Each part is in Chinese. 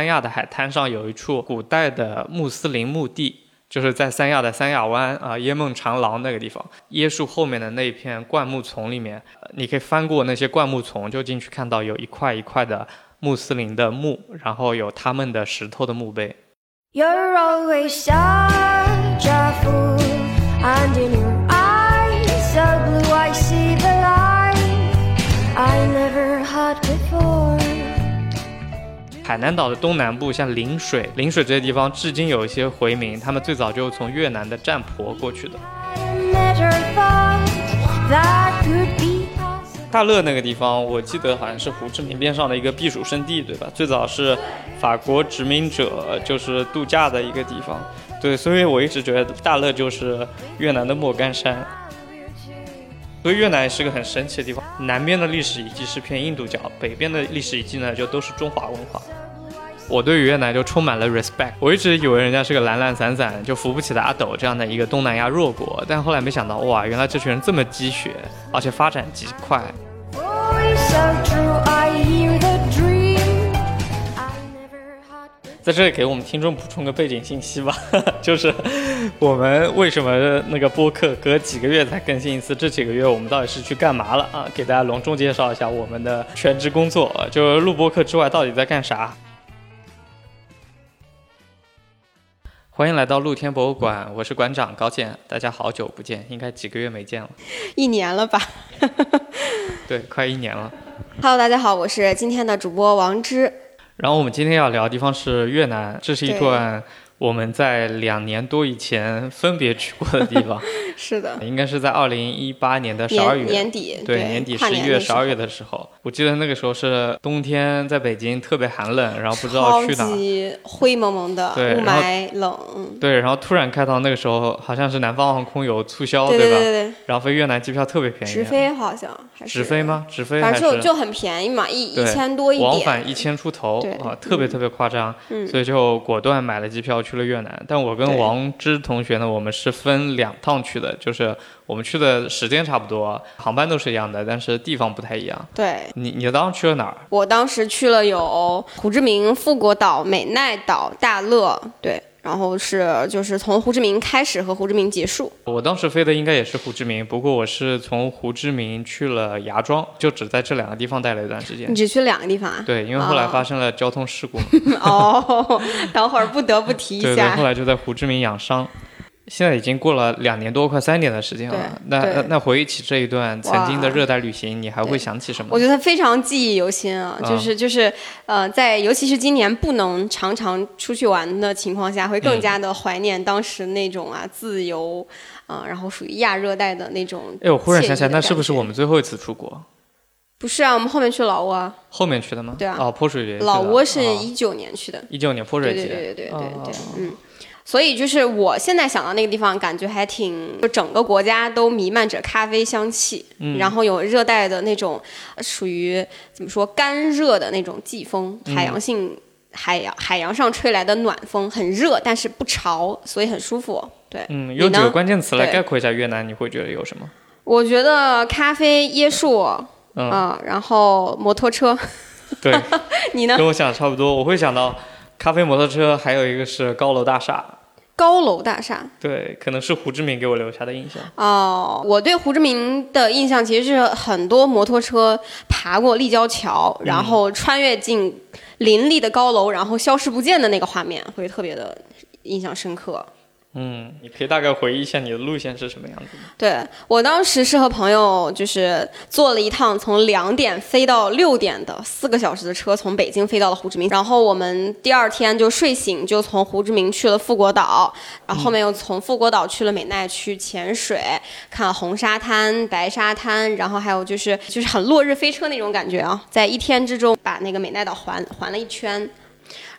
三亚的海滩上有一处古代的穆斯林墓地，就是在三亚的三亚湾啊椰梦长廊那个地方，椰树后面的那一片灌木丛里面，你可以翻过那些灌木丛，就进去看到有一块一块的穆斯林的墓，然后有他们的石头的墓碑。You're always shine 海南岛的东南部，像陵水、陵水这些地方，至今有一些回民，他们最早就从越南的占婆过去的。大乐那个地方，我记得好像是胡志明边上的一个避暑胜地，对吧？最早是法国殖民者就是度假的一个地方，对，所以我一直觉得大乐就是越南的莫干山。所以越南是个很神奇的地方，南边的历史遗迹是偏印度教，北边的历史遗迹呢就都是中华文化。我对于越南就充满了 respect，我一直以为人家是个懒懒散散就扶不起的阿斗这样的一个东南亚弱国，但后来没想到，哇，原来这群人这么积雪，而且发展极快。在这里给我们听众补充个背景信息吧，就是我们为什么那个播客隔几个月才更新一次？这几个月我们到底是去干嘛了啊？给大家隆重介绍一下我们的全职工作，就是录播客之外到底在干啥？欢迎来到露天博物馆，我是馆长高健，大家好久不见，应该几个月没见了，一年了吧？对，快一年了。Hello，大家好，我是今天的主播王芝。然后我们今天要聊的地方是越南，这是一段。我们在两年多以前分别去过的地方，是的，应该是在二零一八年的十二月。年底，对年底十一月十二月的时候，我记得那个时候是冬天，在北京特别寒冷，然后不知道去哪，灰蒙蒙的，雾霾冷，对，然后突然看到那个时候好像是南方航空有促销，对吧？对对对，然后飞越南机票特别便宜，直飞好像还是。直飞吗？直飞反正就就很便宜嘛，一一千多一点，往返一千出头，啊，特别特别夸张，嗯。所以就果断买了机票去了越南，但我。我跟王芝同学呢，我们是分两趟去的，就是我们去的时间差不多，航班都是一样的，但是地方不太一样。对，你你当时去了哪儿？我当时去了有胡志明、富国岛、美奈岛、大乐，对。然后是就是从胡志明开始和胡志明结束。我当时飞的应该也是胡志明，不过我是从胡志明去了芽庄，就只在这两个地方待了一段时间。你只去两个地方啊？对，因为后来发生了交通事故。哦，等会儿不得不提一下。对对，后来就在胡志明养伤。现在已经过了两年多，快三年的时间了。那那回忆起这一段曾经的热带旅行，你还会想起什么？我觉得非常记忆犹新啊！就是就是，呃，在尤其是今年不能常常出去玩的情况下，会更加的怀念当时那种啊自由啊，然后属于亚热带的那种。哎，我忽然想起来，那是不是我们最后一次出国？不是啊，我们后面去老挝。后面去的吗？对啊。哦，泼水节。老挝是一九年去的。一九年泼水节。对对对对对对，嗯。所以就是我现在想到那个地方，感觉还挺，就整个国家都弥漫着咖啡香气，嗯，然后有热带的那种，属于怎么说干热的那种季风，海洋性海洋海洋上吹来的暖风，很热但是不潮，所以很舒服。对，嗯，用几个关键词来概括一下越南，你会觉得有什么？我觉得咖啡、椰树，嗯，然后摩托车。对，你呢？跟我想的差不多，我会想到咖啡、摩托车，还有一个是高楼大厦。高楼大厦，对，可能是胡志明给我留下的印象。哦，我对胡志明的印象其实是很多摩托车爬过立交桥，然后穿越进林立的高楼，然后消失不见的那个画面，会特别的印象深刻。嗯，你可以大概回忆一下你的路线是什么样子吗？对我当时是和朋友就是坐了一趟从两点飞到六点的四个小时的车，从北京飞到了胡志明。然后我们第二天就睡醒就从胡志明去了富国岛，然后后面又从富国岛去了美奈去潜水，看红沙滩、白沙滩，然后还有就是就是很落日飞车那种感觉啊，在一天之中把那个美奈岛环环了一圈。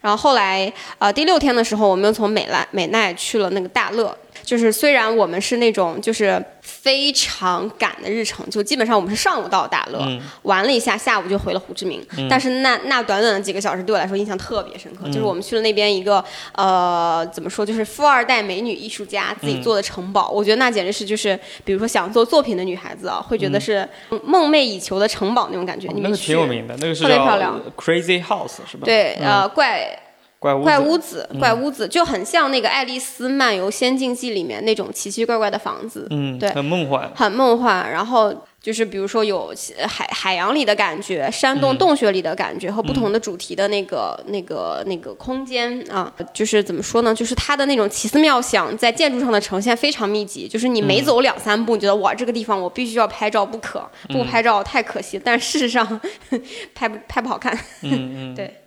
然后后来，呃，第六天的时候，我们又从美奈美奈去了那个大乐。就是虽然我们是那种就是非常赶的日程，就基本上我们是上午到大乐，玩了一下，下午就回了胡志明。但是那那短短的几个小时对我来说印象特别深刻，就是我们去了那边一个呃怎么说，就是富二代美女艺术家自己做的城堡，我觉得那简直是就是比如说想做作品的女孩子啊，会觉得是梦寐以求的城堡那种感觉。你那个挺有名的，那个是特别漂亮，Crazy House 是吧？对，呃，怪。怪屋子怪屋子，怪屋子就很像那个《爱丽丝漫游仙境记》里面那种奇奇怪怪的房子，嗯，对很梦幻。很梦幻。然后就是比如说有海海洋里的感觉，山洞嗯洞穴里的感觉，和不同的主题的那个、那个那个空间啊，就是怎么说呢？就是它的那种奇思妙想在建筑上的呈现非常密集，就是你嗯每走两三步，你觉得哇，这个地方我必须要拍照不可，嗯不拍照太可惜。但事实上 拍不拍不好看。嗯嗯。对。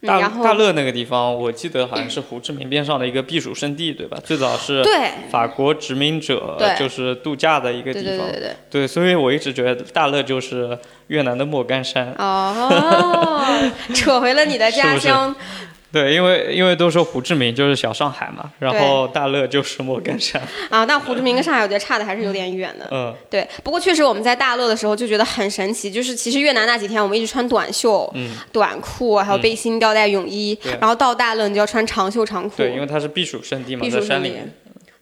嗯大大乐那个地方，我记得好像是胡志明边上的一个避暑胜地，对吧？最早是法国殖民者就是度假的一个地方。对对对对。对所以我一直觉得大乐就是越南的莫干山。哦，扯回了你的家乡。对，因为因为都说胡志明就是小上海嘛，然后大乐就是莫干山。啊，但胡志明跟上海我觉得差的还是有点远的。嗯对，不过确实我们在大乐的时候就觉得很神奇，就是其实越南那几天我们一直穿短袖、嗯，短裤，还有背心、吊带泳衣，对然后到大乐你就要穿长袖长裤，对，因为它是避暑胜地嘛，避暑胜地在山里。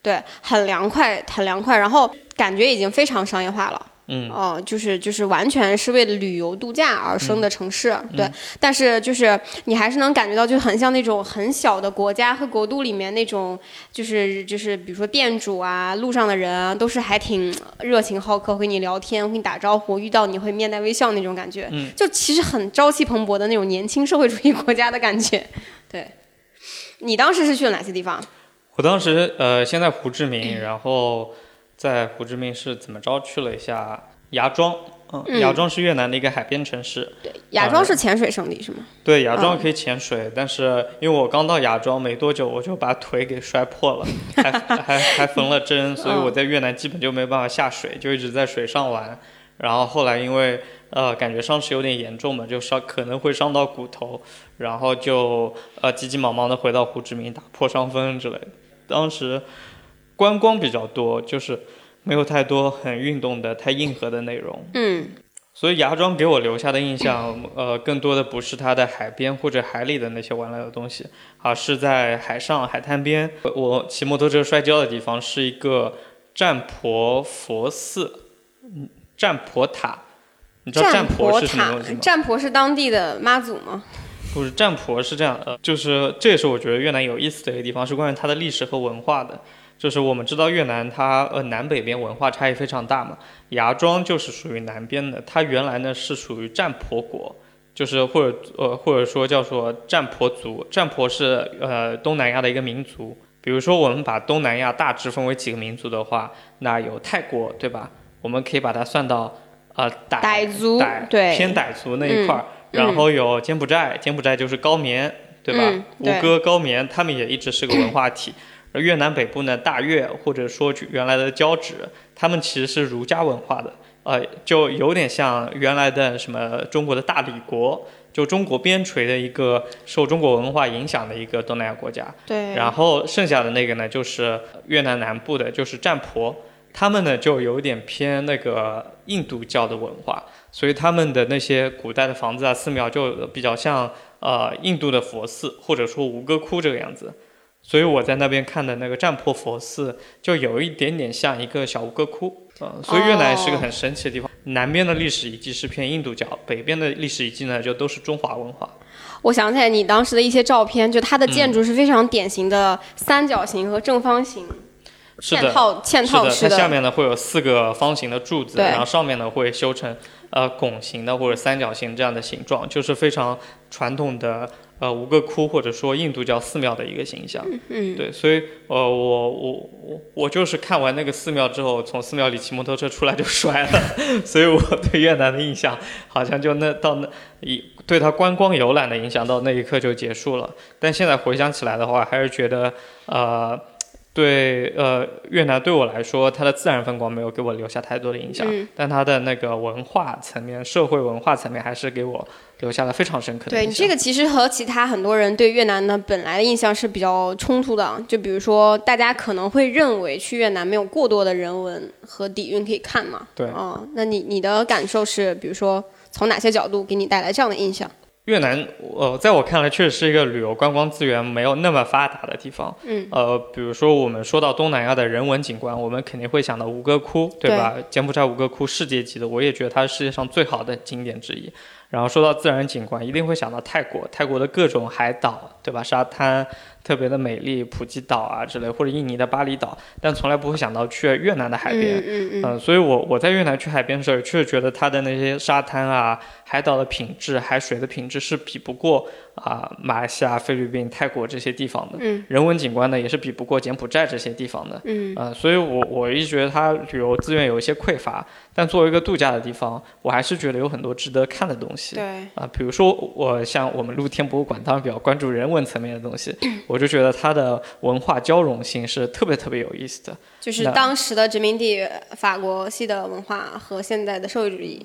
对，很凉快，很凉快，然后感觉已经非常商业化了。嗯哦、就是就是完全是为了旅游度假而生的城市，嗯对。但是就是你还是能感觉到，就很像那种很小的国家和国度里面那种，就是就是比如说店主啊、路上的人啊，都是还挺热情好客，会跟你聊天，会跟你打招呼，遇到你会面带微笑那种感觉。嗯，就其实很朝气蓬勃的那种年轻社会主义国家的感觉。对。你当时是去了哪些地方？我当时呃，先在胡志嗯明，然后在胡志明是怎么着去了一下芽庄。嗯，嗯芽庄是越南的一个海边城市。对，芽庄是潜水圣地是吗？对，芽庄嗯可以潜水，但是因为我刚到芽庄没多久，我就把腿给摔破了，还还还缝了针，所以嗯我在越南基本就没办法下水，就一直在水上玩。然后后来因为呃感觉伤势有点严重嘛，就伤可能会伤到骨头，然后就呃急急忙忙的回到胡志明打破伤风之类的。当时观光比较多，就是没有太多很运动的、太硬核的内容。嗯所以芽庄给我留下的印象，呃，更多的不是它的海边或者海里的那些玩乐的东西，而是在海上海滩边。我骑摩托车摔跤的地方是一个占婆佛寺，嗯，占婆塔。你知道占婆婆是什么东西吗？，占婆是当地的妈祖吗？不是占婆是这样的，呃就是这也是我觉得越南有意思的一个地方，是关于它的历史和文化的。就是我们知道越南它呃南北边文化差异非常大嘛，芽庄就是属于南边的，它原来呢是属于占婆国，就是或者呃或者说叫做占婆族，占婆是呃东南亚的一个民族。比如说我们把东南亚大致分为几个民族的话，那有泰国对吧？我们可以把它算到呃傣傣族偏傣族那一块儿。嗯然后有柬埔寨，柬埔寨就是高棉，对吧？嗯对吴哥、高棉，他们也一直是个文化体。而越南北部呢，大越或者说原来的交趾，他们其实是儒家文化的，呃，就有点像原来的什么中国的大理国，就中国边陲的一个受中国文化影响的一个东南亚国家。对，然后剩下的那个呢，就是越南南部的，就是占婆，他们呢就有点偏那个印度教的文化，所以他们的那些古代的房子啊、寺庙就比较像呃印度的佛寺，或者说吴哥窟这个样子。所以我在那边看的那个占婆佛寺，就有一点点像一个小吴哥窟，嗯、所以越南是个很神奇的地方。南边的历史遗迹是偏印度教，北边的历史遗迹呢就都是中华文化。我想起来你当时的一些照片，就它的建筑是非常典型的三角形和正方形，嵌套嵌套式它下面呢会有四个方形的柱子，然后上面呢会修成呃拱形的或者三角形这样的形状，就是非常传统的呃吴哥窟或者说印度教寺庙的一个形象。嗯，对，所以呃我我我我就是看完那个寺庙之后，从寺庙里骑摩托车出来就摔了，所以我对越南的印象好像就那到那一对它观光游览的影响到那一刻就结束了。但现在回想起来的话，还是觉得呃。对，呃，越南对我来说，它的自然风光没有给我留下太多的影响，嗯但它的那个文化层面、社会文化层面，还是给我留下了非常深刻的印象。对你这个其实和其他很多人对越南的本来的印象是比较冲突的，就比如说大家可能会认为去越南没有过多的人文和底蕴可以看嘛，对嗯，那你你的感受是，比如说从哪些角度给你带来这样的印象？越南，呃，在我看来，确实是一个旅游观光资源没有那么发达的地方。嗯，呃，比如说我们说到东南亚的人文景观，我们肯定会想到吴哥窟，对吧？柬埔寨吴哥窟世界级的，我也觉得它是世界上最好的景点之一。然后说到自然景观，一定会想到泰国，泰国的各种海岛，对吧？沙滩特别的美丽，普吉岛啊之类，或者印尼的巴厘岛，但从来不会想到去越南的海边。嗯嗯嗯，嗯，所以我我在越南去海边的时候，确实觉得它的那些沙滩啊、海岛的品质、海水的品质是比不过啊、马来西亚、菲律宾、泰国这些地方的。嗯，人文景观呢也是比不过柬埔寨这些地方的。嗯，呃，所以我我一直觉得它旅游资源有一些匮乏，但作为一个度假的地方，我还是觉得有很多值得看的东西。对，啊、比如说我像我们露天博物馆，当然比较关注人文层面的东西，我就觉得它的文化交融性是特别特别有意思的。就是当时的殖民地法国系的文化和现在的社会主义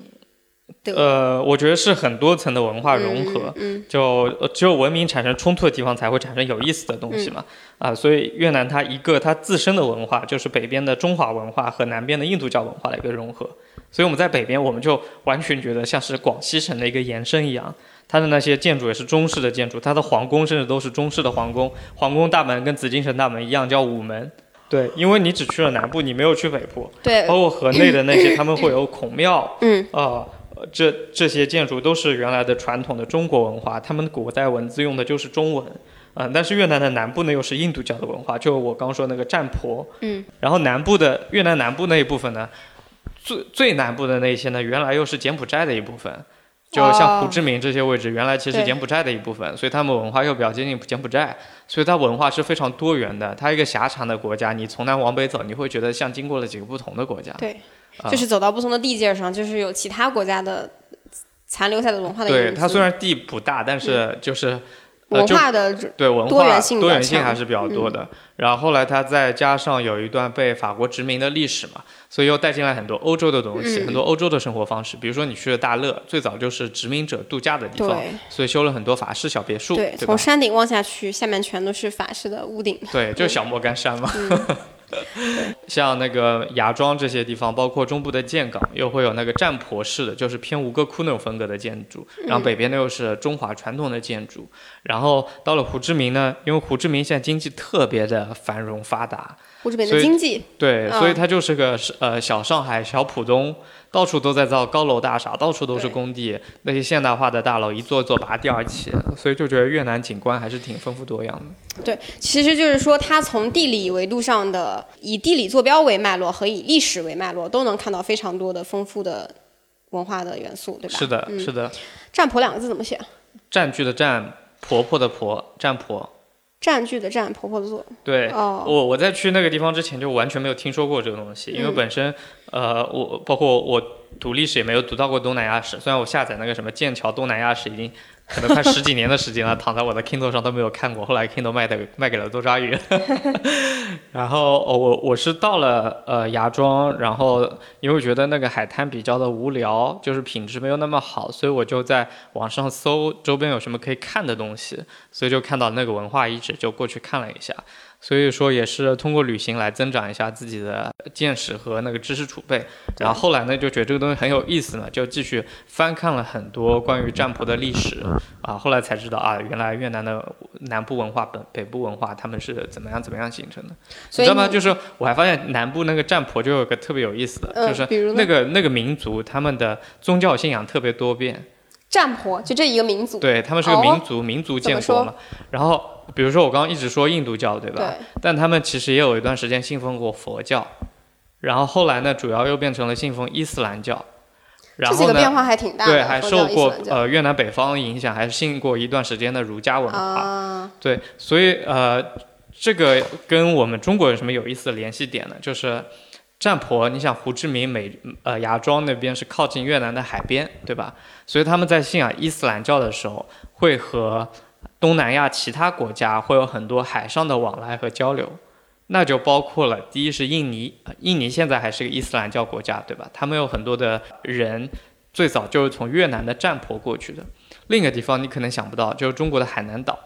呃，我觉得是很多层的文化融合，嗯就呃只有文明产生冲突的地方才会产生有意思的东西嘛。啊、所以越南它一个它自身的文化就是北边的中华文化和南边的印度教文化的一个融合，所以我们在北边我们就完全觉得像是广西省的一个延伸一样。它的那些建筑也是中式的建筑，它的皇宫甚至都是中式的皇宫，皇宫大门跟紫禁城大门一样叫午门。对，因为你只去了南部，你没有去北部，对，包括河内的那些，他们会有孔庙，嗯，啊、呃这这些建筑都是原来的传统的中国文化，他们古代文字用的就是中文，嗯、但是越南的南部呢又是印度教的文化，就我刚刚说那个占婆，嗯，然后南部的越南南部那一部分呢，最最南部的那些呢，原来又是柬埔寨的一部分。就像胡志明这些位置，原来其实是柬埔寨的一部分，所以他们文化又比较接近柬埔寨，所以它文化是非常多元的。它一个狭长的国家，你从南往北走，你会觉得像经过了几个不同的国家。对，啊就是走到不同的地界上，就是有其他国家的残留下的文化的影对，子。它虽然地不大，但是就是、呃文化的对文化多元性多元性强嗯还是比较多的。然后后来它再加上有一段被法国殖民的历史嘛，所以又带进来很多欧洲的东西，嗯很多欧洲的生活方式。比如说你去了大乐，最早就是殖民者度假的地方，所以修了很多法式小别墅，对，从？山顶望下去，下面全都是法式的屋顶。对，就小莫干山嘛。嗯 像那个芽庄这些地方，包括中部的建港，又会有那个占婆式的，就是偏吴哥窟那种风格的建筑。然后北边呢又是中华传统的建筑。然后到了胡志明呢，因为胡志明现在经济特别的繁荣发达，胡志明的经济，对，嗯所以它就是个呃小上海、小浦东，到处都在造高楼大厦，到处都是工地，那些现代化的大楼一座座拔地而起，所以就觉得越南景观还是挺丰富多样的。对，其实就是说，它从地理维度上的，以地理坐标为脉络和以历史为脉络，都能看到非常多的丰富的文化的元素，对吧？是的，嗯是的。占婆两个字怎么写？占据的占，婆婆的婆，占婆。占据的占，婆婆的做。对，哦，我我在去那个地方之前就完全没有听说过这个东西，因为嗯本身，呃，我包括我读历史也没有读到过东南亚史，虽然我下载那个什么剑桥东南亚史已经可能快十几年的时间了，躺在我的 Kindle 上都没有看过，后来 Kindle 卖的卖给了多抓鱼，然后哦我我是到了呃芽庄，然后因为觉得那个海滩比较的无聊，就是品质没有那么好，所以我就在网上搜周边有什么可以看的东西，所以就看到那个文化遗址，就过去看了一下。所以说也是通过旅行来增长一下自己的见识和那个知识储备。然后后来呢，就觉得这个东西很有意思嘛，就继续翻看了很多关于占卜的历史啊。后来才知道啊，原来越南的南部文化、本北部文化他们是怎么样怎么样形成的。所以你知道吗？就是我还发现南部那个占婆就有个特别有意思的，嗯就是那个那个民族他们的宗教信仰特别多变。占婆就这一个民族，对他们是个哦民族，民族建国嘛。然后比如说我刚刚一直说印度教，对吧？对但他们其实也有一段时间信奉过佛教，然后后来呢，主要又变成了信奉伊斯兰教。然后呢，这几个变化还挺大的。对，还受过呃越南北方影响，还信过一段时间的儒家文化。啊，对，所以呃，这个跟我们中国有什么有意思的联系点呢？就是占婆，你想胡志明美呃芽庄那边是靠近越南的海边，对吧？所以他们在信仰伊斯兰教的时候，会和东南亚其他国家会有很多海上的往来和交流。那就包括了，第一是印尼，印尼现在还是个伊斯兰教国家，对吧？他们有很多的人最早就是从越南的占婆过去的。另一个地方你可能想不到，就是中国的海南岛。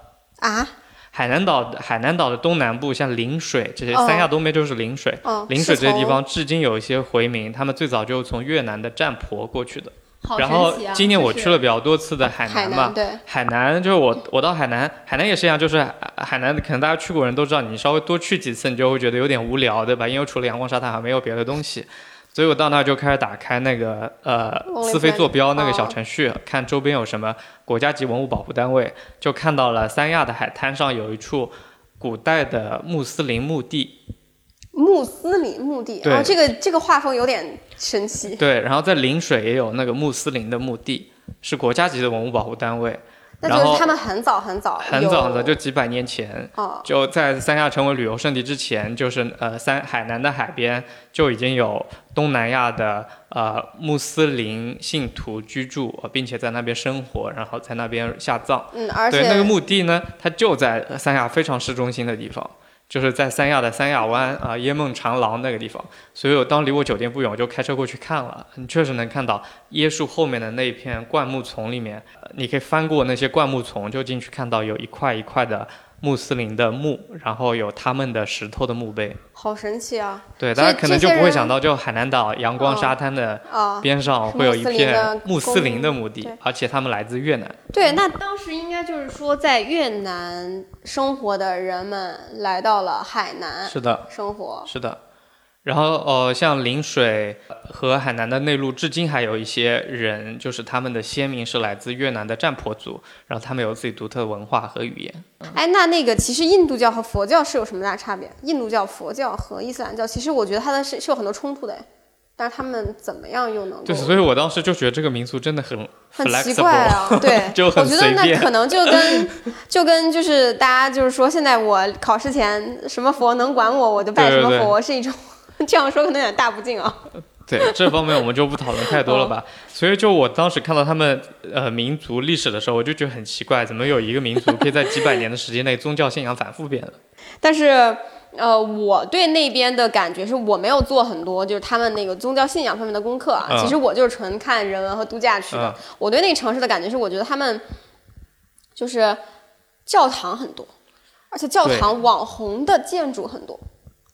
啊，海南岛海南岛的东南部，像陵水这些，哦三亚东边就是陵水。哦，陵水这些地方至今有一些回民，他们最早就是从越南的占婆过去的。好然后今年我去了比较多次的海海南嘛，对，海南就是我我到海南，海南也是一样，就是海海南可能大家去过人都知道，你稍微多去几次，你就会觉得有点无聊，对吧？因为除了阳光沙滩，好像没有别的东西。所以我到那儿就开始打开那个呃思飞坐标那个小程序，看周边有什么国家级文物保护单位，就看到了三亚的海滩上有一处古代的穆斯林墓地，穆斯林墓地，对。啊，这个这个画风有点神奇。对，然后在陵水也有那个穆斯林的墓地，是国家级的文物保护单位，那就是然后他们很早很早，很早的有就几百年前。哦，就在三亚成为旅游胜地之前，就是呃三海南的海边就已经有东南亚的呃穆斯林信徒居住，呃并且在那边生活，然后在那边下葬。嗯，而且对，那个墓地呢，它就在三亚非常市中心的地方，就是在三亚的三亚湾啊、椰梦长廊那个地方。所以我当离我酒店不远，我就开车过去看了。你确实能看到椰树后面的那一片灌木丛里面，你可以翻过那些灌木丛，就进去看到有一块一块的穆斯林的墓，然后有他们的石头的墓碑。好神奇啊对，大家可能就不会想到，就海南岛阳光哦沙滩的啊！边上会有一片穆斯林的墓地对，而且他们来自越南。对，那当时应该就是说，在越南生活的人们来到了海南是的，生活。是的，然后呃，像陵水和海南的内陆，至今还有一些人，就是他们的先民是来自越南的占婆族，然后他们有自己独特的文化和语言。哎，那那个其实印度教和佛教是有什么大差别？印度教、佛教和伊斯兰教，其实我觉得它的是是有很多冲突的，但是他们怎么样又能够对，所以我当时就觉得这个民族真的很很奇怪啊？对，就很我觉得那可能就跟就跟就是大家就是说，现在我考试前什么佛能管我，我就拜什么对对对佛，是一种 这样说可能有点大不敬啊。对这方面我们就不讨论太多了吧。所以就我当时看到他们呃民族历史的时候，我就觉得很奇怪，怎么有一个民族可以在几百年的时间内宗教信仰反复变了？但是，呃，我对那边的感觉是我没有做很多就是他们那个宗教信仰方面的功课啊。嗯其实我就是纯看人文和度假去的。嗯我对那个城市的感觉是，我觉得他们就是教堂很多，而且教堂网红的建筑很多，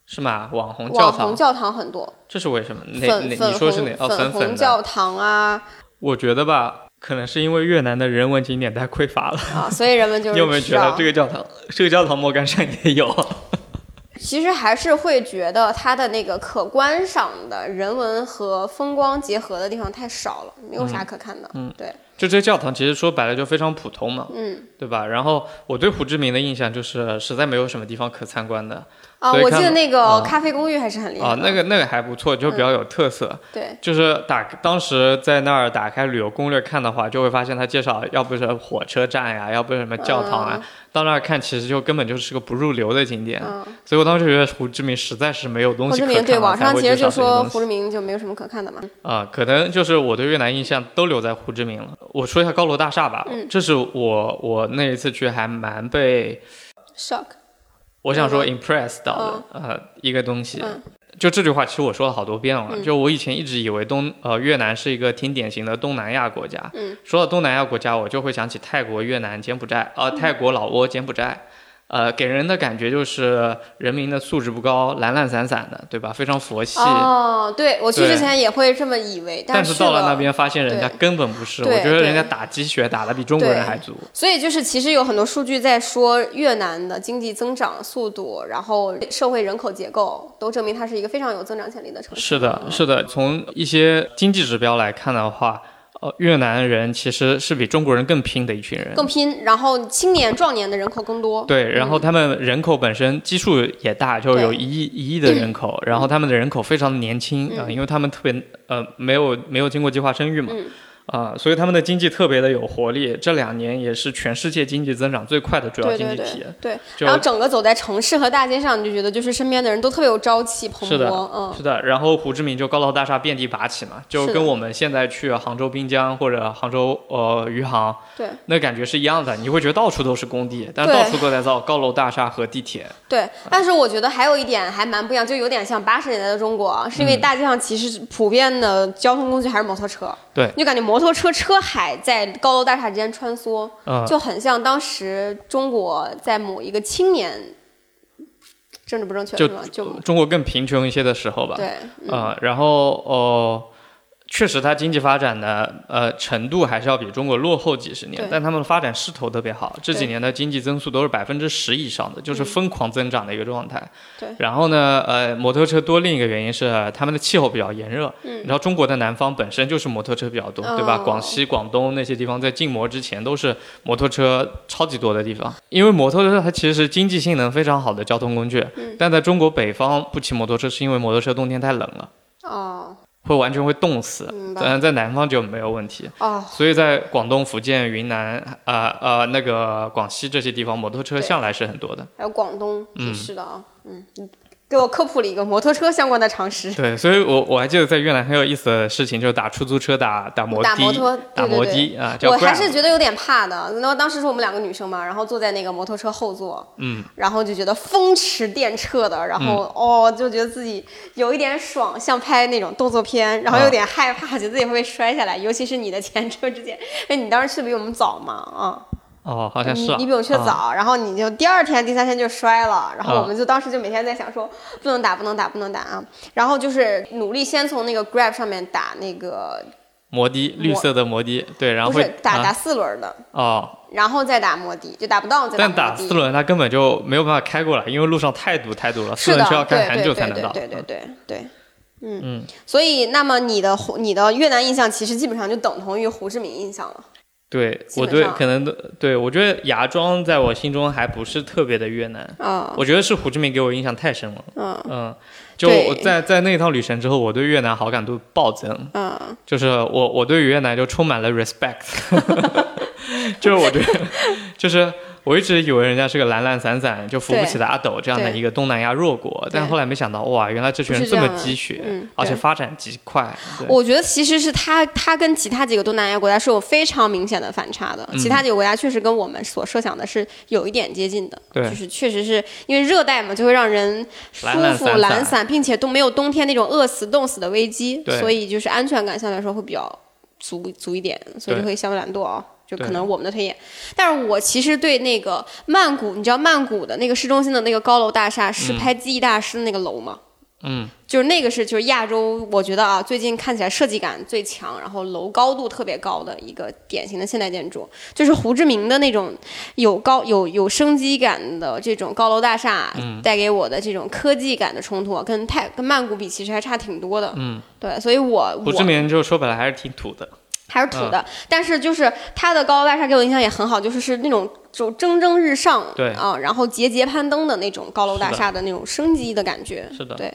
是吗？网红教堂，网红教堂很多，这是为什么？哪哪粉粉你说是哪？哦，红粉。红教堂啊我觉得吧，可能是因为越南的人文景点太匮乏了。啊，所以人们就是 你有没有觉得这个教堂，这个教堂莫干山也有？其实还是会觉得它的那个可观赏的人文和风光结合的地方太少了，没有啥可看的。嗯，对，就这教堂其实说白了就非常普通嘛，嗯对吧？然后我对胡志明的印象就是实在没有什么地方可参观的啊，我记得那个啊咖啡公寓还是很厉害啊，那个那个还不错，就比较有特色。对，就是打当时在那儿打开旅游攻略看的话，就会发现它介绍要不是火车站呀，要不是什么教堂啊，到那儿看其实就根本就是个不入流的景点。嗯，所以我当时觉得胡志明实在是没有东胡志西可看了，明对网上其实就说绍这些东西胡志明就没有什么可看的嘛。啊、可能就是我对越南印象都留在胡志明了。我说一下高楼大厦吧，嗯这是我我那一次去还蛮被 shock，我想说嗯 impressed 到的、呃一个东西。嗯就这句话，其实我说了好多遍了。嗯就我以前一直以为东呃越南是一个挺典型的东南亚国家。嗯说到东南亚国家，我就会想起泰国、越南、柬埔寨，嗯呃，泰国、老挝、柬埔寨。呃，给人的感觉就是人民的素质不高，懒懒散散的，对吧？非常佛系。哦，对我去之前也会这么以为，但是是到了那，边，发现人家根本不是。我觉得人家打鸡血打得比中国人还足。所以就是其实有很多数据在说越南的经济增长速度，然后社会人口结构都证明它是一个非常有增长潜力的城市。是的，是的。从一些经济指标来看的话，呃，越南人其实是比中国人更拼的一群人。更拼，然后青年壮年的人口更多。对，然后他们人口本身基数也大，就有一亿一亿的人口，然后他们的人口非常的年轻啊、嗯因为他们特别呃没有没有经过计划生育嘛，嗯啊、所以他们的经济特别的有活力。这两年也是全世界经济增长最快的主要经济体。对然后整个走在城市和大街上，你就觉得就是身边的人都特别有朝气蓬是的勃，嗯，是的，然后胡志明就高楼大厦遍地拔起嘛，就跟我们现在去杭州滨江或者杭州呃余杭对那感觉是一样的，你会觉得到处都是工地，但对到处都在造高楼大厦和地铁。对。但是我觉得还有一点还蛮不一样，就有点像八十年代的中国啊，是因为大街上其实普遍的交通工具还是摩托车，对，你就感觉摩托车车海在高楼大厦之间穿梭，嗯，就很像当时中国在某一个青年政治不正确就是吧？就中国更贫穷一些的时候吧。对，嗯呃，然后呃，确实，它经济发展的呃程度还是要比中国落后几十年，但他们的发展势头特别好，这几年的经济增速都是百分之十以上的，就是疯狂增长的一个状态。对然后呢，呃，摩托车多另一个原因是呃他们的气候比较炎热。嗯你知道中国的南方本身就是摩托车比较多，对吧？哦广西、广东那些地方在禁摩之前都是摩托车超级多的地方，因为摩托车它其实是经济性能非常好的交通工具，嗯但在中国北方不骑摩托车是因为摩托车冬天太冷了。哦会完全会冻死但在南方就没有问题。哦，所以在广东、福建、云南、呃呃那个广西这些地方，摩托车向来是很多的。还有广东嗯也是的啊，嗯，你给我科普了一个摩托车相关的常识。对，所以我我还记得在越南很有意思的事情，就是打出租车、打打摩的、打摩托打摩的啊，叫我还是觉得有点怕的。然后当时是我们两个女生嘛，然后坐在那个摩托车后座，嗯，然后就觉得风驰电掣的，然后、哦，就觉得自己有一点爽，像拍那种动作片，然后有点害怕，觉得自己会被摔下来。尤其是你的前车之鉴，哎你当时去比我们早嘛，啊、哦，好像是啊你你比我去的啊早，然后你就第二天、第三天就摔了，然后啊我们就当时就每天在想说不能打、不能打、不能打啊，然后就是努力先从那个 Grab 上面打那个摩的，绿色的摩的，对，然后是打、啊打四轮的，哦，然后再打摩的，就打不到再但打。四轮它根本就没有办法开过来，因为路上太堵太堵了，四轮需要，开很久才能到。对对对对，嗯嗯，所以那么你的胡你的越南印象其实基本上就等同于胡志明印象了。对我对可能都对我觉得芽庄在我心中还不是特别的越南，啊，我觉得是胡志明给我印象太深了。嗯。嗯，就我在在那趟旅程之后，我对越南好感度暴增，嗯，就是我我对越南就充满了 respect，就是我觉得就是我一直以为人家是个懒懒散散就扶不起的阿斗这样的一个东南亚弱国，但后来没想到哇，原来这群人这么积雪，嗯而且发展极快。我觉得其实是他他跟其他几个东南亚国家是有非常明显的反差的，其他几个国家确实跟我们所设想的是有一点接近的，对就是确实是因为热带嘛，就会让人舒服懒懒散散懒散，并且都没有冬天那种饿死冻死的危机，对所以就是安全感相对来说会比较足足一点，所以就会相对懒惰啊。就可能我们的推演，但是我其实对那个曼谷，你知道曼谷的那个市中心的那个高楼大厦是拍《记忆大师》的那个楼吗？嗯，就是那个是就是亚洲，我觉得啊，最近看起来设计感最强，然后楼高度特别高的一个典型的现代建筑，就是胡志明的那种有高有有生机感的这种高楼大厦，带给我的这种科技感的冲突，跟泰跟曼谷比其实还差挺多的。嗯，对，所以我胡志明就说白了还是挺土的。还是土的，但是就是它的高楼大厦给我印象也很好，就是是那种就蒸蒸日上，对啊，然后节节攀登的那种高楼大厦的那种生机的感觉。是的对。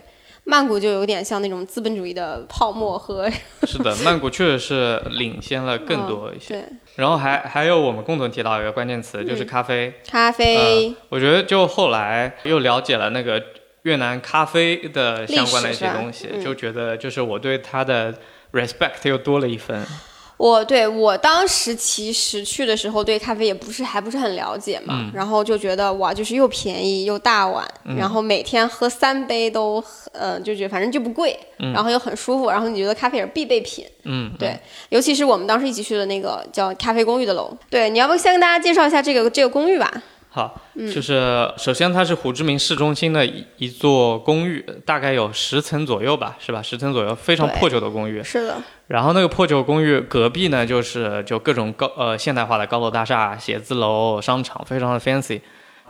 曼谷就有点像那种资本主义的泡沫和是的，曼谷确实是领先了更多一些。对然后还还有我们共同提到一个关键词，就是咖啡。咖啡，我觉得就后来又了解了那个越南咖啡的相关的一些东西就觉得就是我对它的 respect 又多了一分。我对我当时其实去的时候对咖啡也不是还不是很了解嘛，嗯。然后就觉得哇，就是又便宜又大碗，然后每天喝三杯都呃就觉得反正就不贵，然后又很舒服，然后你觉得咖啡也是必备品，嗯，对，尤其是我们当时一起去的那个叫咖啡公寓的楼，对，你要不先跟大家介绍一下这个这个公寓吧？好，嗯就是首先它是胡志明市中心的一一座公寓，大概有十层左右吧，是吧？十层左右，非常破旧的公寓。是的，然后那个破旧公寓隔壁呢，就是就各种高呃现代化的高楼大厦、写字楼、商场，非常的 fancy。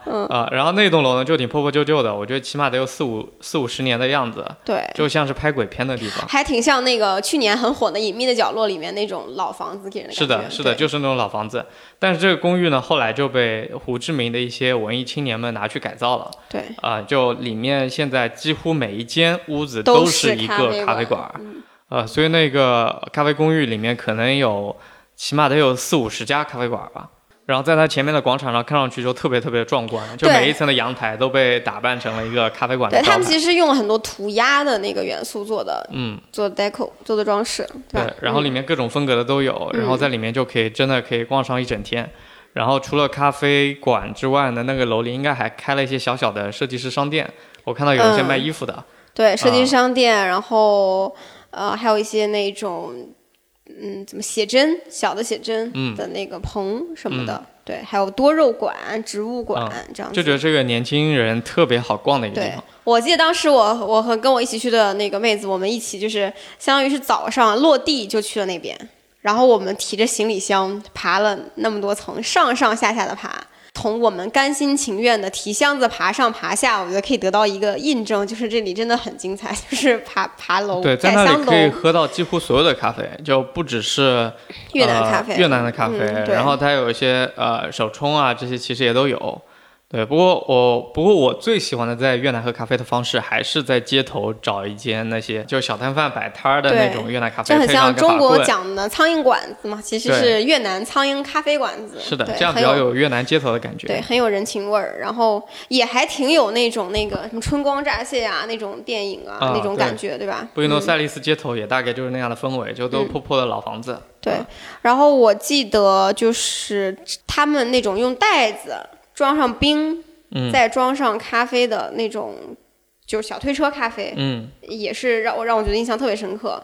嗯呃，然后那栋楼呢就挺破破旧旧的，我觉得起码得有四五四五十年的样子，对，就像是拍鬼片的地方。还挺像那个去年很火的《隐秘的角落》里面那种老房子给人的感觉。是的，是的，就是那种老房子。但是这个公寓呢，后来就被胡志明的一些文艺青年们拿去改造了。对，啊、就里面现在几乎每一间屋子都是一个咖啡馆馆，嗯呃，所以那个咖啡公寓里面可能有起码得有四五十家咖啡馆吧。然后在它前面的广场上，看上去就特别特别壮观，就每一层的阳台都被打扮成了一个咖啡馆的。对他们其实用了很多涂鸦的那个元素做的，嗯，做的 deco 做的装饰，对吧，然后里面各种风格的都有，嗯然后在里面就可以真的可以逛上一整天。然后除了咖啡馆之外呢，那个楼里应该还开了一些小小的设计师商店，我看到有一些嗯卖衣服的。对，设计师商店，然后呃，还有一些那种嗯，怎么写真小的写真嗯的那个棚什么的，对，还有多肉馆、植物馆、嗯这样子。就觉得这个年轻人特别好逛的一个地对方。，我记得当时我我和跟我一起去的那个妹子，我们一起就是相当于是早上落地就去了那边，然后我们提着行李箱爬了那么多层，上上下下的爬。从我们甘心情愿的提箱子爬上爬下，我觉得可以得到一个印证，就是这里真的很精彩，就是爬爬楼、对，在那里可、以喝到几乎所有的咖啡，就不只是越南咖啡、呃、越南的咖啡，嗯然后它有一些呃手冲啊，这些其实也都有。对，不过我不过我最喜欢的在越南喝咖啡的方式，还是在街头找一间那些就小摊贩摆摊儿的那种越南咖啡，这很像中国讲的苍蝇馆子嘛，其实是越南苍蝇咖啡馆子。是的，这样比较有越南街头的感觉。对，很有人情味儿，然后也还挺有那种那个什么春光乍泄啊那种电影啊啊那种感觉，对吧？布宜诺嗯塞利斯街头也大概就是那样的氛围，就都破破的老房子。对，然后我记得就是他们那种用袋子装上冰，嗯再装上咖啡的那种，就是小推车咖啡，嗯也是让我让我觉得印象特别深刻。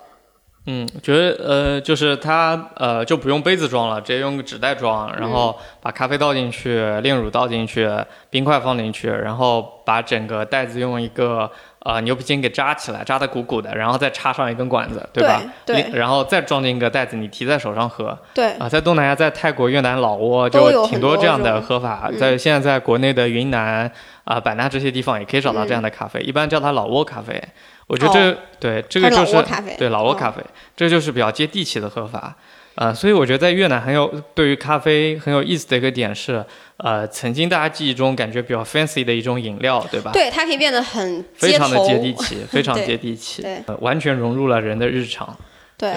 嗯，觉得呃，就是它呃就不用杯子装了，直接用个纸袋装，然后把咖啡倒进去，炼乳倒进去，冰块放进去，然后把整个袋子用一个呃牛皮筋给扎起来，扎得鼓鼓的，然后再插上一根管子，吧？对对然后再装进一个袋子，你提在手上喝。对，啊，在东南亚，在泰国、越南、老挝就挺多这样的喝法。嗯在现在在国内的云南啊、版纳这些地方也可以找到这样的咖啡，一般叫它老挝咖啡。我觉得这、对这个就是是老挝咖啡对老挝哦咖啡，这就是比较接地气的喝法。呃，所以我觉得在越南很有对于咖啡很有意思的一个点是，呃，曾经大家记忆中感觉比较 fancy 的一种饮料，对吧？对，它可以变得很非常的接地气，非常接地气，对呃完全融入了人的日常。对，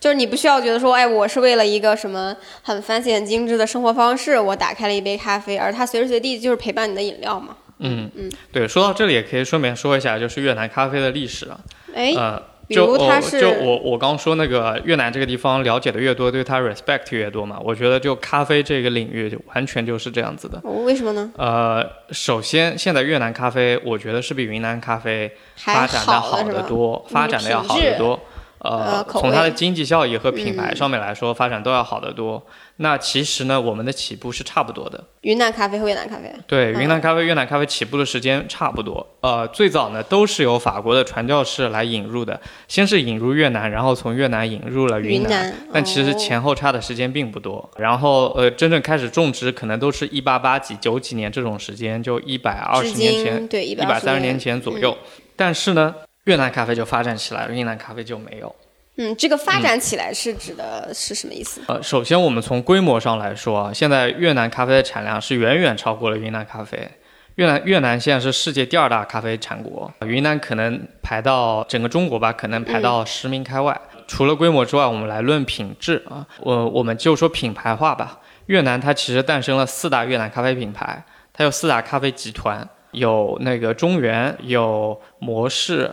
就是你不需要觉得说，哎，我是为了一个什么很 fancy、很精致的生活方式，我打开了一杯咖啡，而它随时随地就是陪伴你的饮料嘛。嗯嗯，对，说到这里也可以顺便说一下，就是越南咖啡的历史啊。哎，呃，比就我如它是就我我刚说那个越南这个地方了解的越多，对他 respect 越多嘛。我觉得就咖啡这个领域就完全就是这样子的。哦为什么呢？呃，首先现在越南咖啡，我觉得是比云南咖啡发展的好？得多，发展的要好得多。呃从它的经济效益和品牌嗯上面来说，发展都要好得多。那其实呢，我们的起步是差不多的。云南咖啡和越南咖啡。对，嗯云南咖啡、越南咖啡起步的时间差不多。呃，最早呢都是由法国的传教士来引入的，先是引入越南，然后从越南引入了云南。南，但其实哦前后差的时间并不多，然后呃，真正开始种植可能都是一八八几、九几年这种时间，就一百二十年前、对一一百三十年前嗯左右。但是呢，越南咖啡就发展起来了，云南咖啡就没有。嗯，这个发展起来是指的是什么意思？呃，首先我们从规模上来说啊，现在越南咖啡的产量是远远超过了云南咖啡。越南越南现在是世界第二大咖啡产国，云南可能排到整个中国吧，可能排到十名开外。除了规模之外，我们来论品质啊，我我们就说品牌化吧。越南它其实诞生了四大越南咖啡品牌，它有四大咖啡集团，有那个中原，有模式，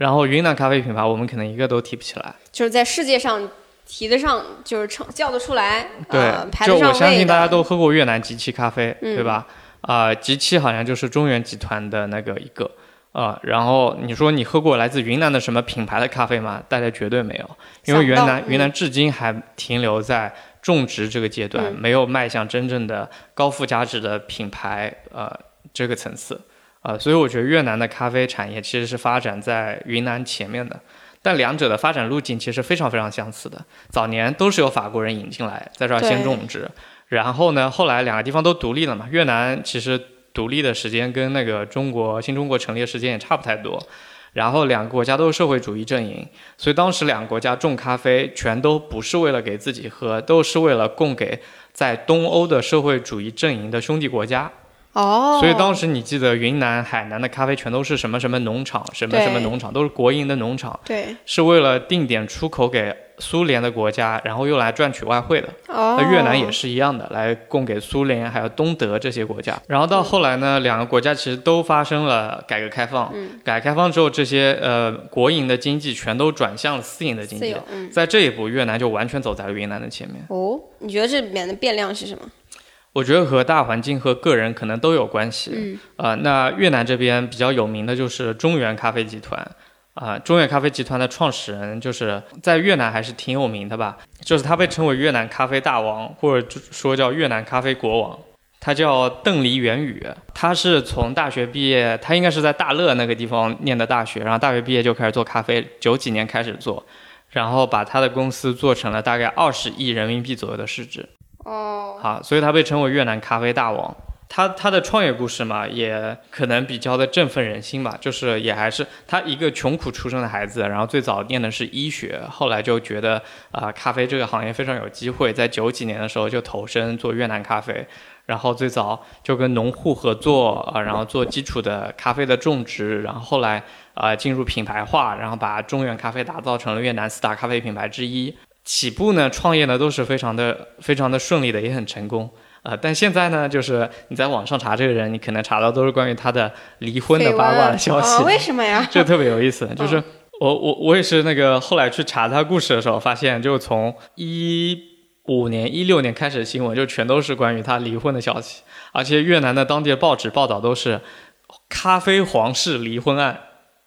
然后云南咖啡品牌我们可能一个都提不起来。就是在世界上提得上，就是称叫得出来，对，就。我相信大家都喝过越南吉七咖啡，嗯对吧？啊、吉七好像就是中原集团的那个一个啊、然后你说你喝过来自云南的什么品牌的咖啡吗？大家绝对没有，因为云南、嗯云南至今还停留在种植这个阶段，嗯没有迈向真正的高附加值的品牌呃这个层次。啊，所以我觉得越南的咖啡产业其实是发展在云南前面的，但两者的发展路径其实非常非常相似的。早年都是由法国人引进来，在这儿先种植，然后呢，后来两个地方都独立了嘛。越南其实独立的时间跟那个中国新中国成立的时间也差不太多。然后两个国家都是社会主义阵营，所以当时两个国家种咖啡全都不是为了给自己喝，都是为了供给在东欧的社会主义阵营的兄弟国家。哦，所以当时你记得云南、海南的咖啡全都是什么什么农场，什么什么农场，都是国营的农场，对是为了定点出口给苏联的国家，然后又来赚取外汇的。哦，那越南也是一样的，来供给苏联还有东德这些国家。然后到后来呢，两个国家其实都发生了改革开放。嗯改革开放之后，这些呃国营的经济全都转向了私营的经济在这一步，越南就完全走在了云南的前面。哦，你觉得这里面的变量是什么？我觉得和大环境和个人可能都有关系。嗯，呃，那越南这边比较有名的就是中原咖啡集团。啊、中原咖啡集团的创始人就是在越南还是挺有名的吧，就是他被称为越南咖啡大王，或者说叫越南咖啡国王。他叫邓黎元宇，他是从大学毕业，他应该是在大乐那个地方念的大学，然后大学毕业就开始做咖啡，九几年开始做，然后把他的公司做成了大概二十亿人民币左右的市值。哦，好，所以他被称为越南咖啡大王。他他的创业故事嘛，也可能比较的振奋人心吧，就是也还是他一个穷苦出身的孩子，然后最早念的是医学，后来就觉得啊、咖啡这个行业非常有机会，在九几年的时候就投身做越南咖啡，然后最早就跟农户合作啊、然后做基础的咖啡的种植，然后后来啊进入品牌化，然后把中原咖啡打造成了越南四大咖啡品牌之一。起步呢，创业呢都是非常的非常的顺利的，也很成功。呃，但现在呢，就是你在网上查这个人，你可能查到都是关于他的离婚的八卦的消息。啊为什么呀？这特别有意思，就是我我我也是那个后来去查他故事的时候，发现就从一五年、一六年开始的新闻，就全都是关于他离婚的消息，而且越南的当地的报纸报道都是咖啡皇室离婚案。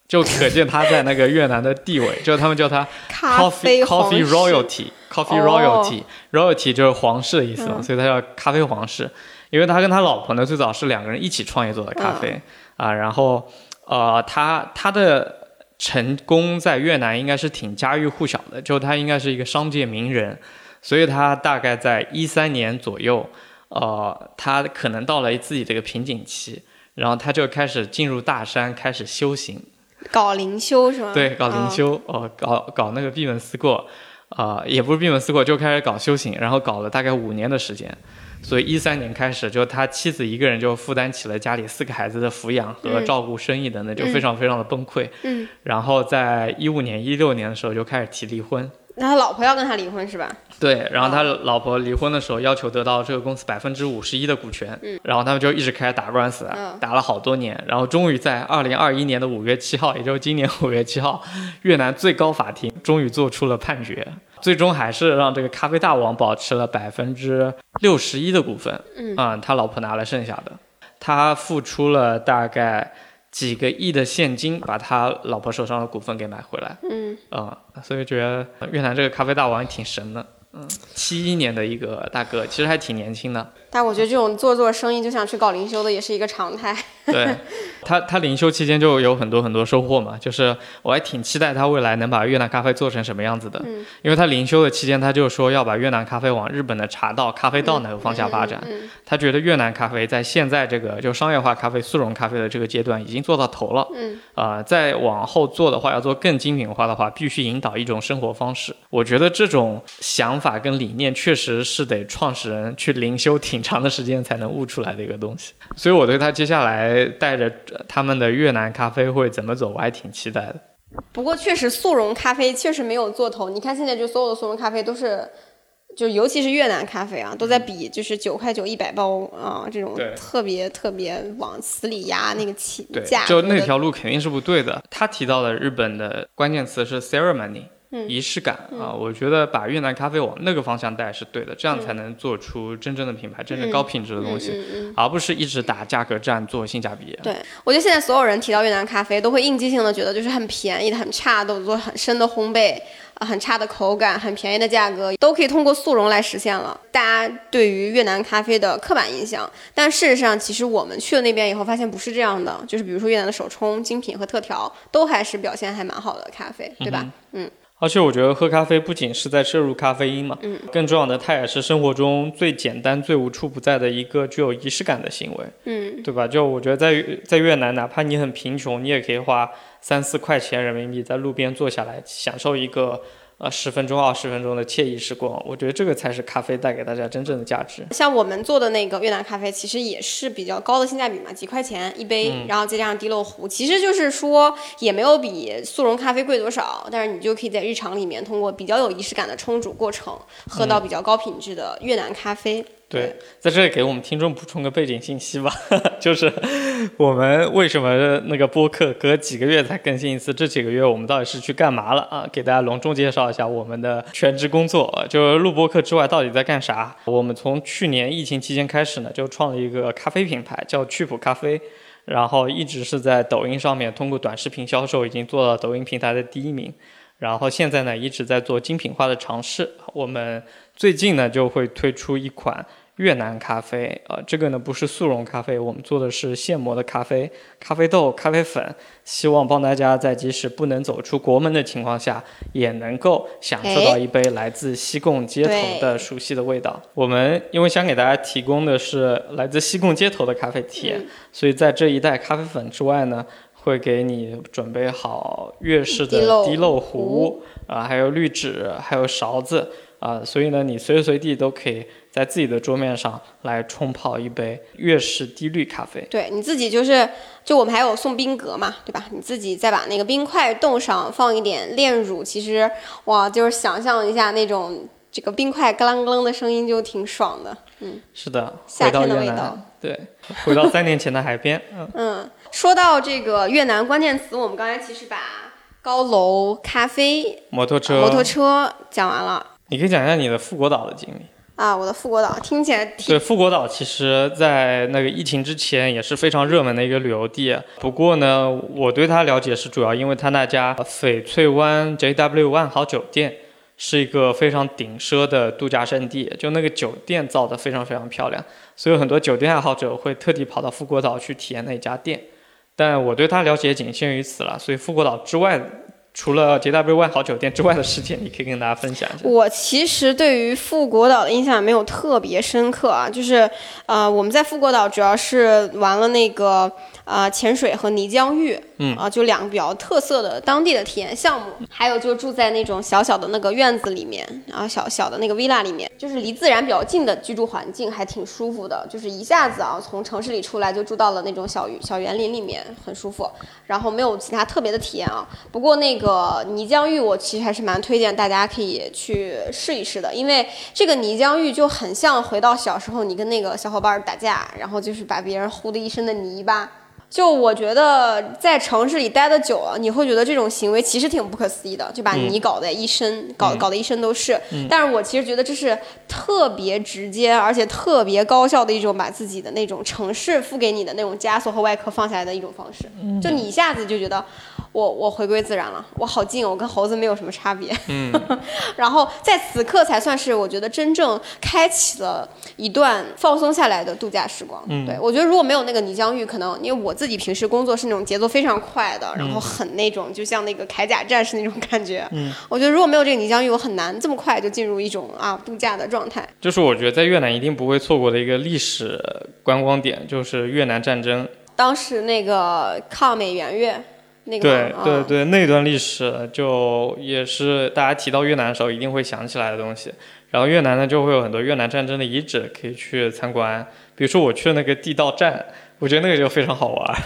就可见他在那个越南的地位，就他们叫他咖 coffee coffee royalty coffee 哦 royalty、royalty 就是皇室的意思嘛，嗯所以他叫咖啡皇室。因为他跟他老婆呢，最早是两个人一起创业做的咖啡、啊，然后呃，他他的成功在越南应该是挺家喻户晓的，就他应该是一个商界名人，所以他大概在一三年左右，呃，他可能到了自己这个瓶颈期，然后他就开始进入大山，开始修行。搞灵修是吗？对，搞灵啊。修，哦，搞搞那个闭门思过，啊、也不是闭门思过，就开始搞修行，然后搞了大概五年的时间，所以一三年开始，就他妻子一个人就负担起了家里四个孩子的抚养和嗯照顾生意等等，就非常非常的崩溃。嗯，然后在一五年、一六年的时候就开始提离婚。那他老婆要跟他离婚是吧？对，然后他哦。老婆离婚的时候要求得到这个公司百分之五十一的股权，嗯。然后他们就一直开始打官司，嗯。打了好多年，然后终于在二零二一年的五月七号，也就是今年五月七号，越南最高法庭终于做出了判决，最终还是让这个咖啡大王保持了百分之六十一的股份，嗯。啊、他老婆拿了剩下的，他付出了大概几个亿的现金，把他老婆手上的股份给买回来。嗯，啊、所以觉得越南这个咖啡大王也挺神的。嗯，七一年的一个大哥，其实还挺年轻的。但我觉得这种做做生意就想去搞灵修的也是一个常态。对他，他灵修期间就有很多很多收获嘛。就是我还挺期待他未来能把越南咖啡做成什么样子的。嗯因为他灵修的期间，他就说要把越南咖啡往日本的茶道、咖啡道那个方向发展。嗯他觉得越南咖啡在现在这个就商业化咖啡、速溶咖啡的这个阶段已经做到头了。嗯啊、再往后做的话，要做更精品化的话，必须引导一种生活方式。我觉得这种想法跟理念确实是得创始人去灵修挺长的时间才能悟出来的一个东西。所以我对他接下来带着呃他们的越南咖啡会怎么走，我还挺期待的。不过确实速溶咖啡确实没有做头。你看现在就所有的速溶咖啡都是，就尤其是越南咖啡啊，都在比就是九块九一百包啊这种特别特别往死里压那个起价，就那条路肯定是不对的。他提到的日本的关键词是 ceremony。嗯仪式感啊，我觉得把越南咖啡往那个方向带是对的，这样才能做出真正的品牌、真正高品质的东西，而不是一直打价格战做性价比。对，我觉得现在所有人提到越南咖啡，都会应激性的觉得就是很便宜的、很差的，做很深的烘焙，啊，很差的口感，很便宜的价格，都可以通过速溶来实现了。大家对于越南咖啡的刻板印象，但事实上，其实我们去了那边以后，发现不是这样的。就是比如说越南的手冲、精品和特调，都还是表现还蛮好的咖啡，对吧？嗯而且我觉得喝咖啡不仅是在摄入咖啡因嘛，嗯更重要的它也是生活中最简单、最无处不在的一个具有仪式感的行为，嗯对吧？就我觉得在在越南，哪怕你很贫穷，你也可以花三四块钱人民币在路边坐下来，享受一个呃十分钟、二十分钟的惬意时光。我觉得这个才是咖啡带给大家真正的价值。像我们做的那个越南咖啡，其实也是比较高的性价比嘛，几块钱一杯，然后再加上滴漏壶，其实就是说也没有比速溶咖啡贵多少，但是你就可以在日常里面通过比较有仪式感的冲煮过程，喝到比较高品质的越南咖啡。对，在这里给我们听众补充个背景信息吧，就是我们为什么那个播客隔几个月才更新一次？这几个月我们到底是去干嘛了啊？给大家隆重介绍一下我们的全职工作，就是录播客之外到底在干啥？我们从去年疫情期间开始呢，就创了一个咖啡品牌，叫趣普咖啡。然后一直是在抖音上面通过短视频销售，已经做到抖音平台的第一名。然后现在呢，一直在做精品化的尝试。我们最近呢就会推出一款越南咖啡，呃，这个呢不是速溶咖啡，我们做的是现磨的咖啡，咖啡豆、咖啡粉，希望帮大家在即使不能走出国门的情况下，也能够享受到一杯来自西贡街头的熟悉的味道。我们因为想给大家提供的是来自西贡街头的咖啡体验，所以在这一袋咖啡粉之外呢。会给你准备好粤式的滴漏壶啊，还有滤纸，还有勺子啊，所以呢，你随时随地都可以在自己的桌面上来冲泡一杯越式低滤咖啡。对，你自己就是，就我们还有送冰格嘛，对吧？你自己再把那个冰块冻上，放一点炼乳，其实哇，就是想象一下那种这个冰块咯啷咯啷的声音，就挺爽的。嗯，是的，夏天的味道。对，回到三年前的海边。嗯嗯。说到这个越南关键词，我们刚才其实把高楼、咖啡、摩托车、摩托车讲完了。你可以讲一下你的富国岛的经历啊！我的富国岛听起来对富国岛，其实在那个疫情之前也是非常热门的一个旅游地。不过呢，我对它了解是主要因为它那家翡翠湾 JW 万豪酒店是一个非常顶奢的度假胜地，就那个酒店造的非常非常漂亮，所以很多酒店爱好者会特地跑到富国岛去体验那家店。但我对它了解仅限于此了，所以富国岛之外，除了 JW 万豪酒店之外的事件，你可以跟大家分享一下。我其实对于富国岛的印象没有特别深刻啊，就是，呃，我们在富国岛主要是玩了那个。啊，潜水和泥浆浴，嗯啊，就两个比较特色的当地的体验项目。还有就住在那种小小的那个院子里面，然后小小的那个 villa 里面，就是离自然比较近的居住环境，还挺舒服的。就是一下子啊，从城市里出来就住到了那种小小园林里面，很舒服。然后没有其他特别的体验啊。不过那个泥浆浴，我其实还是蛮推荐大家可以去试一试的，因为这个泥浆浴就很像回到小时候你跟那个小伙伴打架，然后就是把别人糊的一身的泥巴。就我觉得在城市里待的久了，你会觉得这种行为其实挺不可思议的，就把泥搞得一身，搞搞得一身都是。但是我其实觉得这是特别直接而且特别高效的一种把自己的那种城市付给你的那种枷锁和外壳放下来的一种方式。就你一下子就觉得。我我回归自然了，我好近，我跟猴子没有什么差别。嗯，然后在此刻才算是我觉得真正开启了一段放松下来的度假时光。嗯，对我觉得如果没有那个泥浆浴，可能因为我自己平时工作是那种节奏非常快的，然后很那种就像那个铠甲战士那种感觉。嗯，我觉得如果没有这个泥浆浴，我很难这么快就进入一种啊度假的状态。就是我觉得在越南一定不会错过的一个历史观光点，就是越南战争。当时那个抗美援越。对对对，那段历史就也是大家提到越南的时候一定会想起来的东西。然后越南呢，就会有很多越南战争的遗址可以去参观，比如说我去的那个地道战，我觉得那个就非常好玩。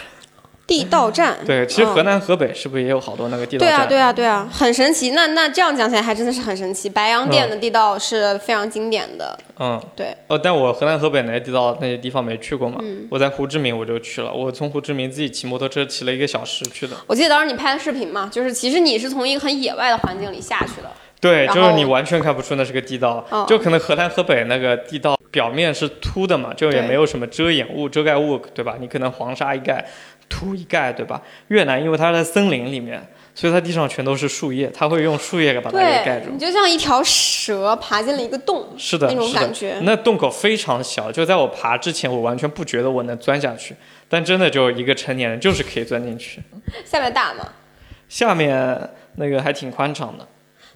地道战，对，其实河南、河北是不是也有好多那个地道站？对啊，对啊，对啊，很神奇。那那这样讲起来还真的是很神奇。白洋淀的地道是非常经典的。嗯，对。哦，但我河南、河北那些地道那些地方没去过嘛。嗯。我在胡志明我就去了，我从胡志明自己骑摩托车骑了一个小时去的。我记得当时你拍的视频嘛，就是其实你是从一个很野外的环境里下去的。对，就是你完全看不出那是个地道，就可能河南、河北那个地道表面是凸的嘛，就也没有什么遮掩物、遮盖物，对吧？你可能黄沙一盖。土一盖，对吧？越南因为它在森林里面，所以它地上全都是树叶，它会用树叶给把它给盖住。你就像一条蛇爬进了一个洞，是的，那种感觉。那洞口非常小，就在我爬之前，我完全不觉得我能钻下去，但真的就一个成年人就是可以钻进去。下面大吗？下面那个还挺宽敞的。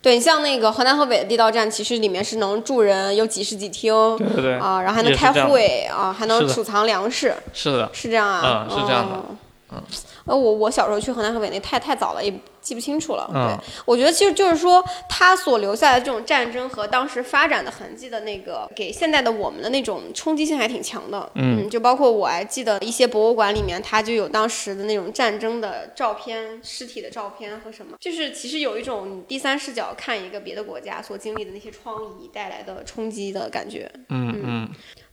对，像那个河南河北的地道战，其实里面是能住人，有几室几厅，对对对，啊，然后还能开会啊，还能储藏粮食，是的，是这样啊，嗯，是这样的，嗯。呃，我我小时候去河南河北那太太早了，也记不清楚了。对，我觉得其实就是说，他所留下的这种战争和当时发展的痕迹的那个，给现在的我们的那种冲击性还挺强的。嗯，就包括我还记得一些博物馆里面，它就有当时的那种战争的照片、尸体的照片和什么，就是其实有一种你第三视角看一个别的国家所经历的那些疮痍带来的冲击的感觉。嗯嗯。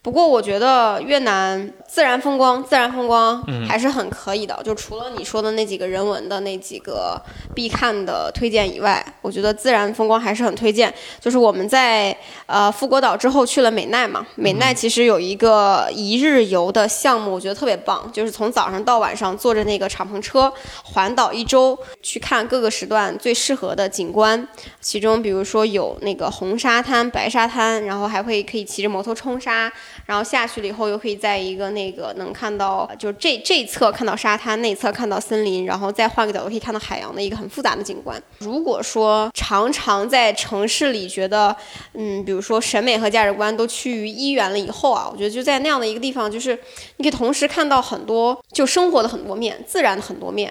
不过我觉得越南自然风光，自然风光还是很可以的。就除了你说的那几个人文的那几个必看的推荐以外，我觉得自然风光还是很推荐。就是我们在呃富国岛之后去了美奈嘛，美奈其实有一个一日游的项目，我觉得特别棒，就是从早上到晚上坐着那个敞篷车环岛一周，去看各个时段最适合的景观。其中比如说有那个红沙滩、白沙滩，然后还会可以骑着摩托冲沙，然后下去了以后又可以在一个那个能看到，就这这一侧看到沙滩，那侧看到森林，然后再换个角度可以看到海洋的一个很复杂的景观。如果说常常在城市里觉得，嗯，比如说审美和价值观都趋于一元了以后啊，我觉得就在那样的一个地方，就是你可以同时看到很多就生活的很多面，自然的很多面，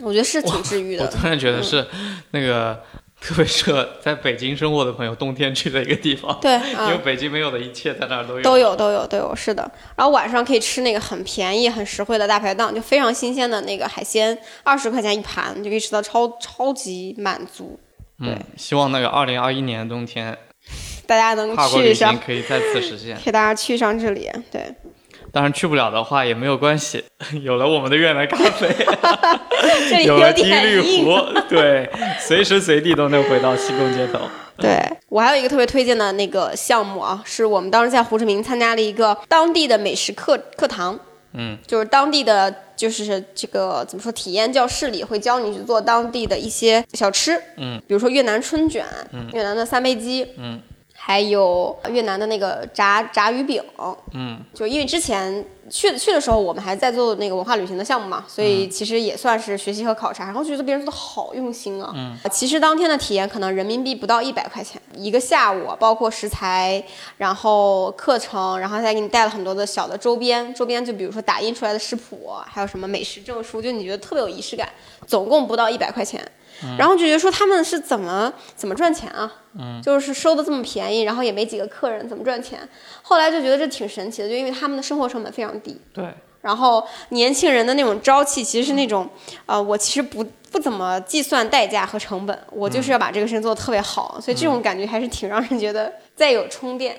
我觉得是挺治愈的。我突然觉得是那个。特别适合在北京生活的朋友冬天去的一个地方，对，因为北京没有的一切在那儿都有，都有，都有，都有，是的。然后晚上可以吃那个很便宜、很实惠的大排档，就非常新鲜的那个海鲜，二十块钱一盘就可以吃到超超级满足。嗯，希望那个二零二一年冬天，大家能去上，可以再次实现，给大家去上这里，对。当然去不了的话也没有关系，有了我们的越南咖啡，有了滴绿湖，对，随时随地都能回到西贡街头。对我还有一个特别推荐的那个项目啊，是我们当时在胡志明参加了一个当地的美食课课堂，嗯，就是当地的就是这个怎么说体验教室里会教你去做当地的一些小吃，嗯，比如说越南春卷，嗯，越南的三杯鸡，嗯。还有越南的那个炸炸鱼饼，嗯，就因为之前去去的时候，我们还在做那个文化旅行的项目嘛，所以其实也算是学习和考察。然后觉得别人做的好用心啊，嗯，其实当天的体验可能人民币不到一百块钱一个下午，包括食材，然后课程，然后再给你带了很多的小的周边，周边就比如说打印出来的食谱，还有什么美食证书，就你觉得特别有仪式感，总共不到一百块钱。然后就觉得说他们是怎么怎么赚钱啊？嗯，就是收的这么便宜，然后也没几个客人，怎么赚钱？后来就觉得这挺神奇的，就因为他们的生活成本非常低。对。然后年轻人的那种朝气，其实是那种，呃，我其实不不怎么计算代价和成本，我就是要把这个事情做得特别好，所以这种感觉还是挺让人觉得在有充电，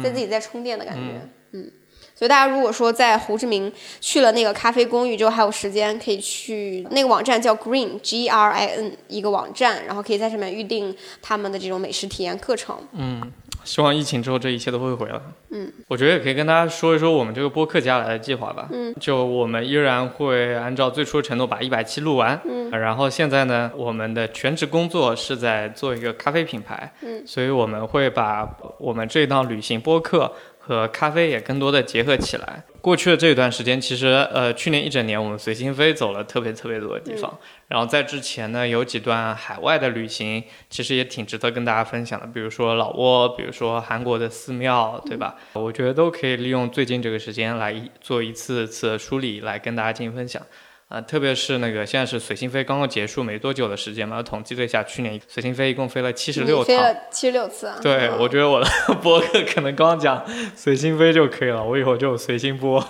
在自己在充电的感觉，嗯。所以大家如果说在胡志明去了那个咖啡公寓之后，还有时间可以去那个网站叫 Green G R I N 一个网站，然后可以在上面预定他们的这种美食体验课程。嗯，希望疫情之后这一切都会回来。嗯，我觉得也可以跟大家说一说我们这个播客接下来的计划吧。嗯，就我们依然会按照最初的承诺把一百期录完。嗯，然后现在呢，我们的全职工作是在做一个咖啡品牌。嗯，所以我们会把我们这档旅行播客。和咖啡也更多的结合起来。过去的这一段时间，其实呃，去年一整年我们随心飞走了特别特别多的地方。然后在之前呢，有几段海外的旅行，其实也挺值得跟大家分享的。比如说老挝，比如说韩国的寺庙，对吧？我觉得都可以利用最近这个时间来做一次次梳理，来跟大家进行分享。啊，特别是那个现在是随心飞刚刚结束没多久的时间嘛，统计了一下，去年随心飞一共飞了七十六趟，飞了七十六次啊。对，我觉得我的 播客可能刚讲随心飞就可以了，我以后就随心播，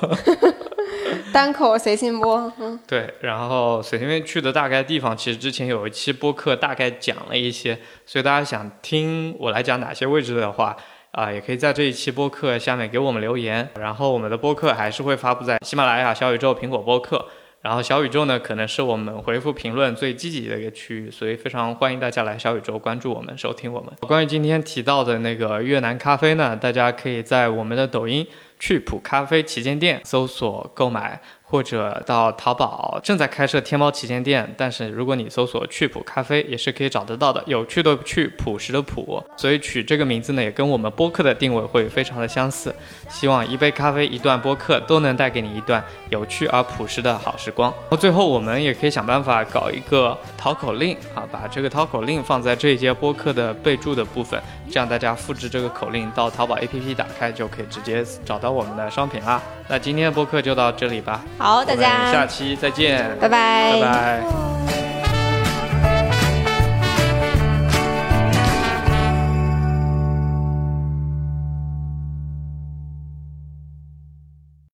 单口随心播。嗯，对，然后随心飞去的大概地方，其实之前有一期播客大概讲了一些，所以大家想听我来讲哪些位置的话，啊，也可以在这一期播客下面给我们留言，然后我们的播客还是会发布在喜马拉雅、小宇宙、苹果播客。然后小宇宙呢，可能是我们回复评论最积极的一个区域，所以非常欢迎大家来小宇宙关注我们、收听我们。关于今天提到的那个越南咖啡呢，大家可以在我们的抖音趣普咖啡旗舰店搜索购买。或者到淘宝正在开设天猫旗舰店，但是如果你搜索趣普咖啡也是可以找得到的。有趣的趣，朴实的朴，所以取这个名字呢也跟我们播客的定位会非常的相似。希望一杯咖啡一段播客都能带给你一段有趣而朴实的好时光。那最后我们也可以想办法搞一个淘口令啊，把这个淘口令放在这一节播客的备注的部分，这样大家复制这个口令到淘宝 APP 打开就可以直接找到我们的商品啦。那今天的播客就到这里吧。好大家。我们下期再见。拜拜。